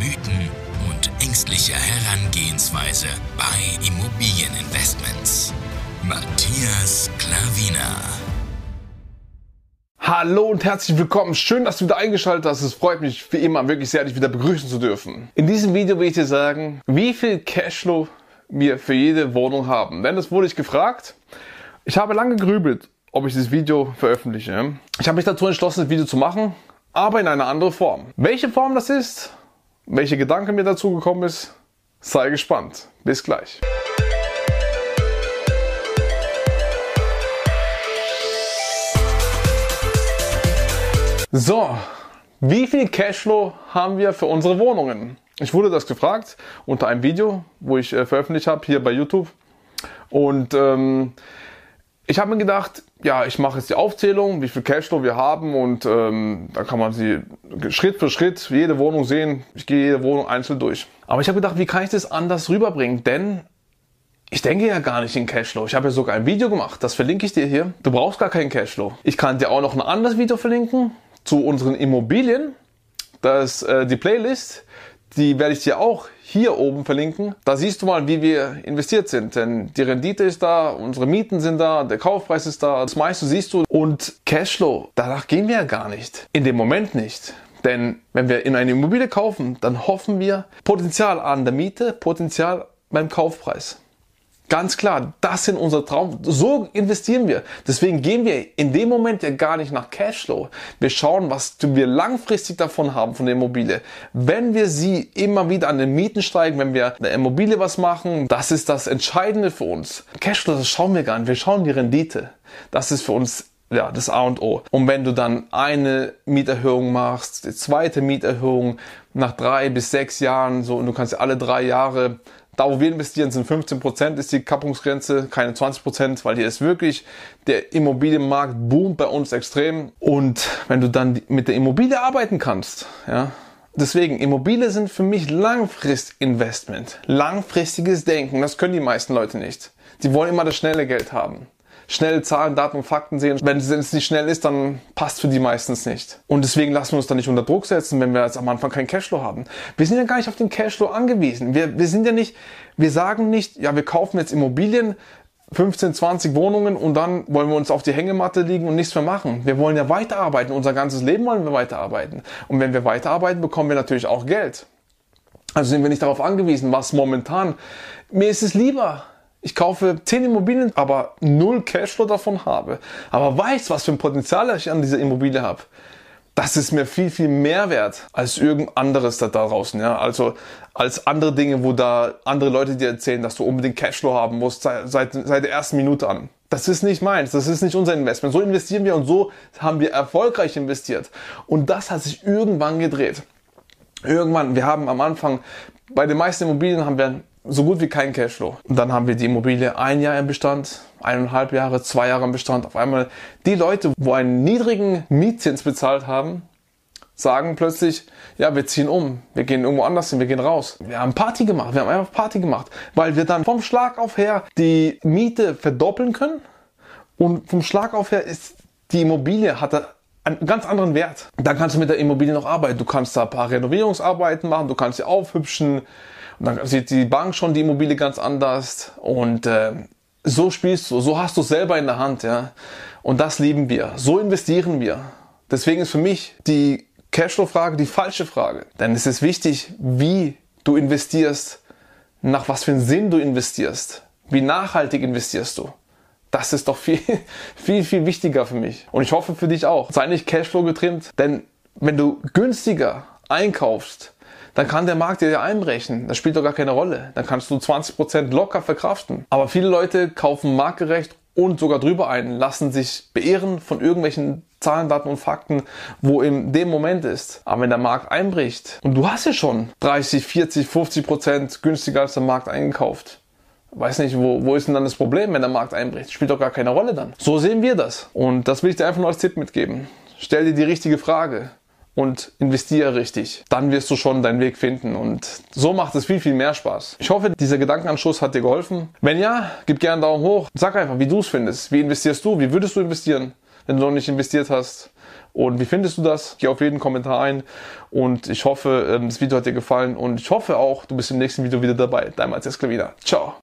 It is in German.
Mythen und ängstliche Herangehensweise bei Immobilieninvestments. Matthias Klavina. Hallo und herzlich willkommen. Schön, dass du wieder eingeschaltet hast. Es freut mich wie immer wirklich sehr, dich wieder begrüßen zu dürfen. In diesem Video will ich dir sagen, wie viel Cashflow wir für jede Wohnung haben. Denn das wurde ich gefragt. Ich habe lange gegrübelt ob ich dieses Video veröffentliche. Ich habe mich dazu entschlossen, das Video zu machen, aber in einer anderen Form. Welche Form das ist, welche Gedanken mir dazu gekommen ist, sei gespannt. Bis gleich. So, wie viel Cashflow haben wir für unsere Wohnungen? Ich wurde das gefragt unter einem Video, wo ich äh, veröffentlicht habe, hier bei YouTube. Und ähm, ich habe mir gedacht, ja, ich mache jetzt die Aufzählung, wie viel Cashflow wir haben und ähm, da kann man sie Schritt für Schritt jede Wohnung sehen. Ich gehe jede Wohnung einzeln durch. Aber ich habe gedacht, wie kann ich das anders rüberbringen? Denn ich denke ja gar nicht in Cashflow. Ich habe ja sogar ein Video gemacht, das verlinke ich dir hier. Du brauchst gar keinen Cashflow. Ich kann dir auch noch ein anderes Video verlinken zu unseren Immobilien. Das äh, die Playlist. Die werde ich dir auch hier oben verlinken. Da siehst du mal, wie wir investiert sind. Denn die Rendite ist da, unsere Mieten sind da, der Kaufpreis ist da, das meiste siehst du. Und Cashflow, danach gehen wir ja gar nicht. In dem Moment nicht. Denn wenn wir in eine Immobilie kaufen, dann hoffen wir Potenzial an der Miete, Potenzial beim Kaufpreis. Ganz klar, das sind unsere Traum. So investieren wir. Deswegen gehen wir in dem Moment ja gar nicht nach Cashflow. Wir schauen, was wir langfristig davon haben von der Immobilie. Wenn wir sie immer wieder an den Mieten steigen, wenn wir der Immobilie was machen, das ist das Entscheidende für uns. Cashflow, das schauen wir gar nicht. Wir schauen die Rendite. Das ist für uns ja, das A und O. Und wenn du dann eine Mieterhöhung machst, die zweite Mieterhöhung nach drei bis sechs Jahren, so, und du kannst alle drei Jahre da, wo wir investieren, sind 15% ist die Kappungsgrenze, keine 20%, weil hier ist wirklich der Immobilienmarkt boomt bei uns extrem. Und wenn du dann mit der Immobilie arbeiten kannst, ja, Deswegen, Immobilie sind für mich Langfristinvestment. Langfristiges Denken. Das können die meisten Leute nicht. Die wollen immer das schnelle Geld haben schnell Zahlen, Daten und Fakten sehen. Wenn es nicht schnell ist, dann passt für die meistens nicht. Und deswegen lassen wir uns da nicht unter Druck setzen, wenn wir jetzt am Anfang keinen Cashflow haben. Wir sind ja gar nicht auf den Cashflow angewiesen. Wir, wir sind ja nicht, wir sagen nicht, ja, wir kaufen jetzt Immobilien, 15, 20 Wohnungen und dann wollen wir uns auf die Hängematte liegen und nichts mehr machen. Wir wollen ja weiterarbeiten. Unser ganzes Leben wollen wir weiterarbeiten. Und wenn wir weiterarbeiten, bekommen wir natürlich auch Geld. Also sind wir nicht darauf angewiesen, was momentan. Mir ist es lieber, ich kaufe 10 Immobilien, aber null Cashflow davon habe, aber weiß, was für ein Potenzial ich an dieser Immobilie habe. Das ist mir viel, viel mehr wert als irgend anderes da draußen. Ja? Also als andere Dinge, wo da andere Leute dir erzählen, dass du unbedingt Cashflow haben musst seit, seit der ersten Minute an. Das ist nicht meins, das ist nicht unser Investment. So investieren wir und so haben wir erfolgreich investiert. Und das hat sich irgendwann gedreht. Irgendwann, wir haben am Anfang, bei den meisten Immobilien haben wir so gut wie kein Cashflow. Und dann haben wir die Immobilie ein Jahr im Bestand, eineinhalb Jahre, zwei Jahre im Bestand. Auf einmal die Leute, wo einen niedrigen Mietzins bezahlt haben, sagen plötzlich, ja, wir ziehen um, wir gehen irgendwo anders hin, wir gehen raus. Wir haben Party gemacht, wir haben einfach Party gemacht, weil wir dann vom Schlag auf her die Miete verdoppeln können und vom Schlag auf her ist die Immobilie hatte einen ganz anderen Wert. Dann kannst du mit der Immobilie noch arbeiten. Du kannst da ein paar Renovierungsarbeiten machen, du kannst sie aufhübschen, dann sieht die Bank schon die Immobilie ganz anders und äh, so spielst du, so hast du es selber in der Hand, ja. Und das lieben wir. So investieren wir. Deswegen ist für mich die Cashflow-Frage die falsche Frage. Denn es ist wichtig, wie du investierst, nach was für einen Sinn du investierst, wie nachhaltig investierst du. Das ist doch viel, viel, viel wichtiger für mich. Und ich hoffe für dich auch. Sei nicht Cashflow getrimmt, denn wenn du günstiger einkaufst, dann kann der Markt dir ja einbrechen. Das spielt doch gar keine Rolle. Dann kannst du 20% locker verkraften. Aber viele Leute kaufen marktgerecht und sogar drüber ein, lassen sich beehren von irgendwelchen Zahlen, Daten und Fakten, wo in dem Moment ist. Aber wenn der Markt einbricht und du hast ja schon 30, 40, 50 Prozent günstiger als der Markt eingekauft, weiß nicht, wo, wo ist denn dann das Problem, wenn der Markt einbricht? Spielt doch gar keine Rolle dann. So sehen wir das. Und das will ich dir einfach nur als Tipp mitgeben. Stell dir die richtige Frage und investiere richtig. Dann wirst du schon deinen Weg finden und so macht es viel, viel mehr Spaß. Ich hoffe, dieser Gedankenanschluss hat dir geholfen. Wenn ja, gib gerne einen Daumen hoch. Sag einfach, wie du es findest. Wie investierst du? Wie würdest du investieren, wenn du noch nicht investiert hast? Und wie findest du das? Geh auf jeden Kommentar ein. Und ich hoffe, ähm, das Video hat dir gefallen. Und ich hoffe auch, du bist im nächsten Video wieder dabei. Dein Matthias Klavina. Ciao.